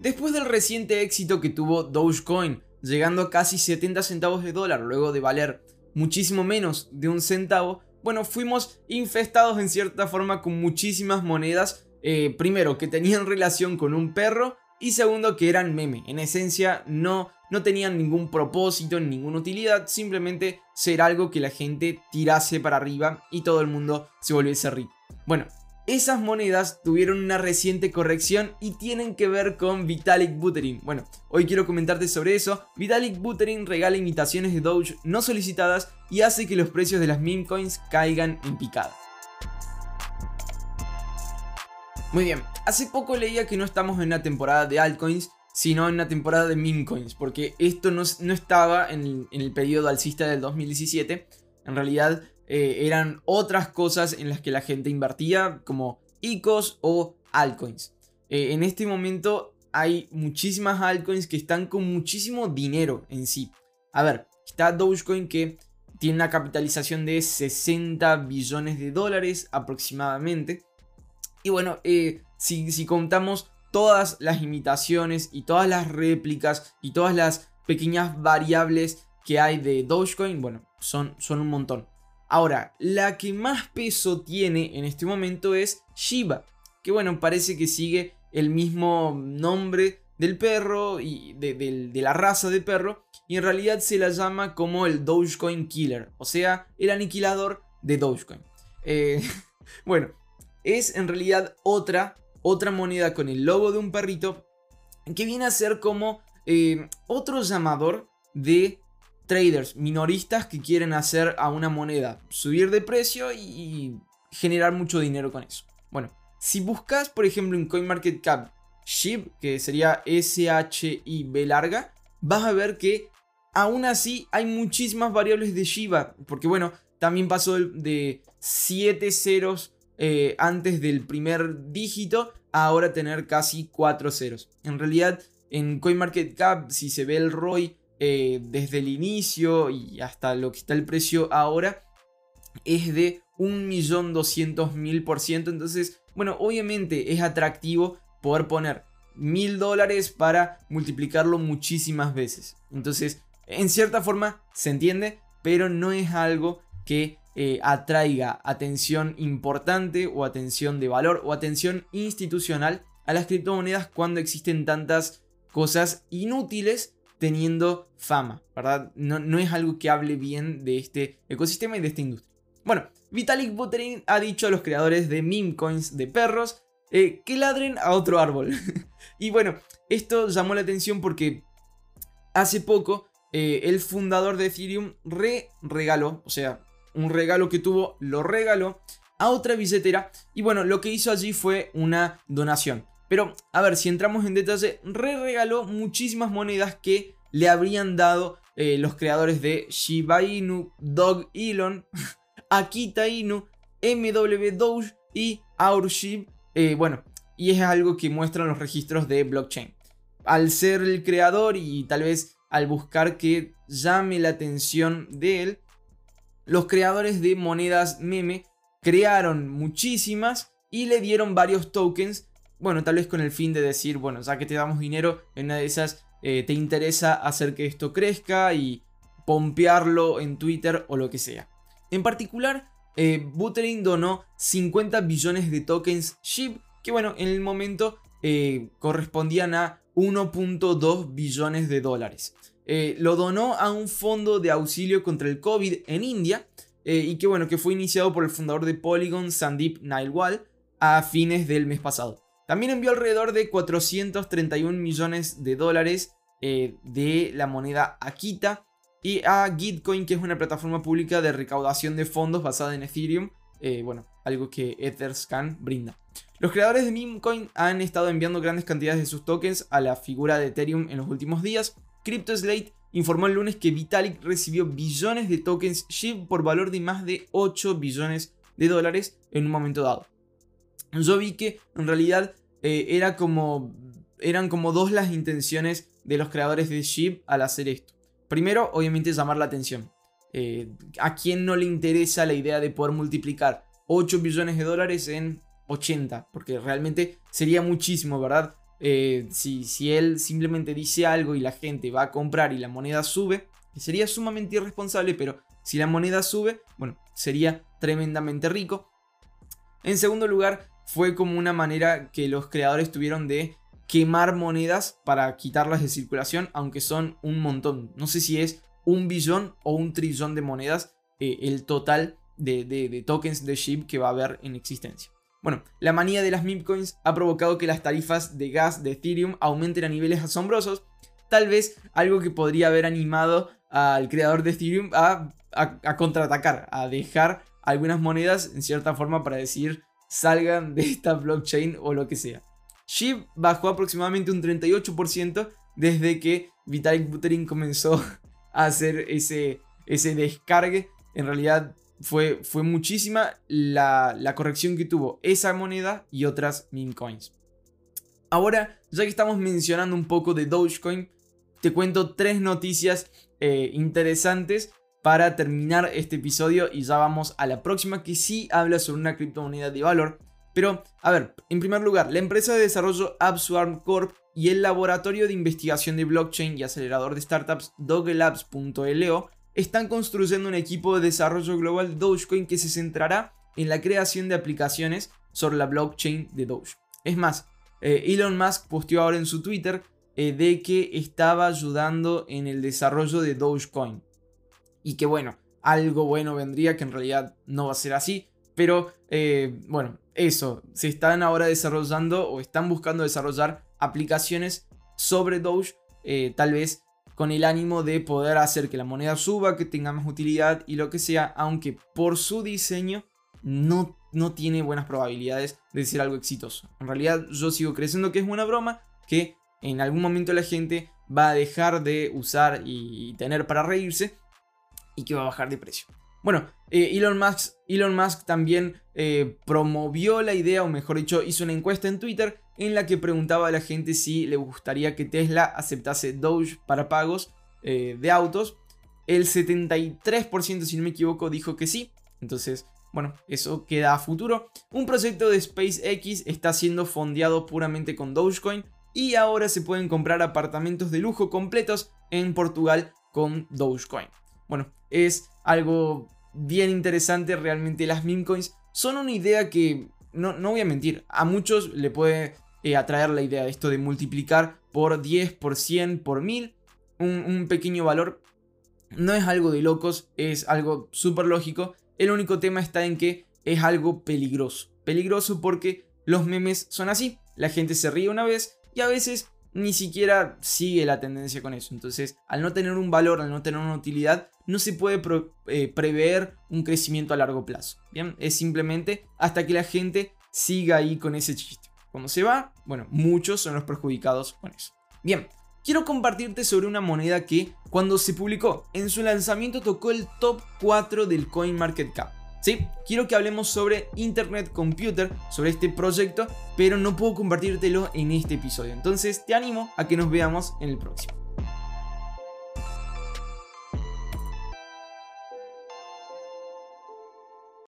Después del reciente éxito que tuvo Dogecoin, llegando a casi 70 centavos de dólar luego de valer muchísimo menos de un centavo, bueno, fuimos infestados en cierta forma con muchísimas monedas, eh, primero que tenían relación con un perro y segundo que eran meme, en esencia no, no tenían ningún propósito, ninguna utilidad, simplemente ser algo que la gente tirase para arriba y todo el mundo se volviese rico. Bueno, esas monedas tuvieron una reciente corrección y tienen que ver con Vitalik Buterin. Bueno, hoy quiero comentarte sobre eso. Vitalik Buterin regala imitaciones de Doge no solicitadas y hace que los precios de las meme coins caigan en picada. Muy bien, hace poco leía que no estamos en una temporada de altcoins, sino en una temporada de meme coins, porque esto no, estaba en, en el periodo alcista del 2017. En realidad eh, eran otras cosas en las que la gente invertía, como ICOs o altcoins. Eh, en este momento hay muchísimas altcoins que están con muchísimo dinero en sí. A ver, está Dogecoin que tiene una capitalización de 60 billones de dólares aproximadamente. Y bueno, eh, si, si, contamos todas las imitaciones y todas las réplicas y todas las pequeñas variables que hay de Dogecoin, bueno, son, son un montón. Ahora, la que más peso tiene en este momento es Shiba, que bueno, parece que sigue el mismo nombre del perro y de, la raza de perro, y en realidad se la llama como el Dogecoin Killer, o sea, el aniquilador de Dogecoin. Eh, bueno, es en realidad otra, otra moneda con el logo de un perrito que viene a ser como eh, otro llamador de traders minoristas que quieren hacer a una moneda subir de precio y generar mucho dinero con eso. Bueno, si buscas, por ejemplo, en CoinMarketCap SHIB, que sería S-H-I-B larga, vas a ver que aún así hay muchísimas variables de Shiba. Porque bueno, también pasó de 7 ceros eh, antes del primer dígito a ahora tener casi 4 ceros. En realidad, en CoinMarketCap, si se ve el ROI eh, desde el inicio y hasta lo que está el precio ahora es de 1.200.000%. Entonces, bueno, obviamente es atractivo poder poner mil dólares para multiplicarlo muchísimas veces. Entonces, en cierta forma se entiende, pero no es algo que eh, atraiga atención importante o atención de valor o atención institucional a las criptomonedas cuando existen tantas cosas inútiles teniendo fama, ¿verdad? No, es algo que hable bien de este ecosistema y de esta industria. Bueno, Vitalik Buterin ha dicho a los creadores de meme coins de perros eh, que ladren a otro árbol. y bueno, esto llamó la atención porque hace poco eh, el fundador de Ethereum re regaló, o sea, un regalo que tuvo, lo regaló a otra billetera. Y bueno, lo que hizo allí fue una donación. Pero, a ver, si entramos en detalle, re regaló muchísimas monedas que le habrían dado eh, los creadores de Shiba Inu, Dog Elon, Akita Inu, MW Doge y Aurshib. Eh, bueno, y es algo que muestran los registros de blockchain. Al ser el creador y tal vez al buscar que llame la atención de él, los creadores de monedas meme crearon muchísimas y le dieron varios tokens bueno, tal vez con el fin de decir, bueno, ya que te damos dinero, en una de esas eh, te interesa hacer que esto crezca y pompearlo en Twitter o lo que sea. En particular, eh, Buterin donó 50 billones de tokens SHIB, que bueno, en el momento eh, correspondían a 1.2 billones de dólares. lo donó a un fondo de auxilio contra el COVID en India, y que bueno, que fue iniciado por el fundador de Polygon, Sandeep Nailwal, a fines del mes pasado. También envió alrededor de 431 millones de dólares eh, de la moneda Akita y a Gitcoin, que es una plataforma pública de recaudación de fondos basada en Ethereum. Eh, bueno, algo que Etherscan brinda. Los creadores de Memecoin han estado enviando grandes cantidades de sus tokens a la figura de Ethereum en los últimos días. CryptoSlate informó el lunes que Vitalik recibió billones de tokens SHIB por valor de más de 8 billones de dólares en un momento dado. Yo vi que en realidad eh, era como, eran como dos las intenciones de los creadores de SHIB al hacer esto. Primero, obviamente, llamar la atención. Eh, ¿A quién no le interesa la idea de poder multiplicar 8 billones de dólares en 80? Porque realmente sería muchísimo, ¿verdad? eh, si, si él simplemente dice algo y la gente va a comprar y la moneda sube, sería sumamente irresponsable, pero si la moneda sube, bueno, sería tremendamente rico. En segundo lugar, fue como una manera que los creadores tuvieron de quemar monedas para quitarlas de circulación, aunque son un montón. No sé si es un billón o un trillón de monedas eh, el total de, de, tokens de SHIB que va a haber en existencia. Bueno, la manía de las coins ha provocado que las tarifas de gas de Ethereum aumenten a niveles asombrosos. Tal vez algo que podría haber animado al creador de Ethereum a, a, contraatacar, a dejar algunas monedas en cierta forma para decir salgan de esta blockchain o lo que sea. SHIB bajó aproximadamente un 38% desde que Vitalik Buterin comenzó a hacer ese, ese descargue. En realidad fue, fue muchísima la, la, corrección que tuvo esa moneda y otras meme coins. Ahora, ya que estamos mencionando un poco de Dogecoin, te cuento tres noticias eh, interesantes para terminar este episodio y ya vamos a la próxima que sí habla sobre una criptomoneda de valor. Pero, a ver, en primer lugar, la empresa de desarrollo AppSwarm Corp y el laboratorio de investigación de blockchain y acelerador de startups Dogelabs.lo están construyendo un equipo de desarrollo global Dogecoin que se centrará en la creación de aplicaciones sobre la blockchain de Doge. Es más, eh, Elon Musk posteó ahora en su Twitter eh, de que estaba ayudando en el desarrollo de Dogecoin. Y que bueno, algo bueno vendría, que en realidad no va a ser así. Pero eh, bueno, eso, se están ahora desarrollando o están buscando desarrollar aplicaciones sobre Doge, tal vez con el ánimo de poder hacer que la moneda suba, que tenga más utilidad y lo que sea, aunque por su diseño no, no tiene buenas probabilidades de ser algo exitoso. En realidad yo sigo creyendo que es una broma, que en algún momento la gente va a dejar de usar y tener para reírse y que va a bajar de precio. Bueno, eh, Elon, Musk, Elon, Musk, también eh, promovió la idea, o mejor dicho, hizo una encuesta en Twitter en la que preguntaba a la gente si le gustaría que Tesla aceptase Doge para pagos eh, de autos. El 73%, si no me equivoco, dijo que sí. Entonces, bueno, eso queda a futuro. Un proyecto de SpaceX está siendo fondeado puramente con Dogecoin y ahora se pueden comprar apartamentos de lujo completos en Portugal con Dogecoin. Bueno, es algo bien interesante. Realmente las meme coins son una idea que, no, no voy a mentir, a muchos le puede eh, atraer la idea de esto de multiplicar por 10, por 100, por 1000 un, pequeño valor. No es algo de locos, es algo súper lógico. El único tema está en que es algo peligroso. Peligroso porque los memes son así. La gente se ríe una vez y a veces ni siquiera sigue la tendencia con eso. Entonces, al no tener un valor, al no tener una utilidad, no se puede eh, prever un crecimiento a largo plazo. Bien, es simplemente hasta que la gente siga ahí con ese chiste. Cuando se va, bueno, muchos son los perjudicados con eso. Bien, quiero compartirte sobre una moneda que cuando se publicó en su lanzamiento tocó el top 4 del CoinMarketCap. Sí, quiero que hablemos sobre Internet Computer, sobre este proyecto, pero no puedo compartírtelo en este episodio. Entonces te animo a que nos veamos en el próximo.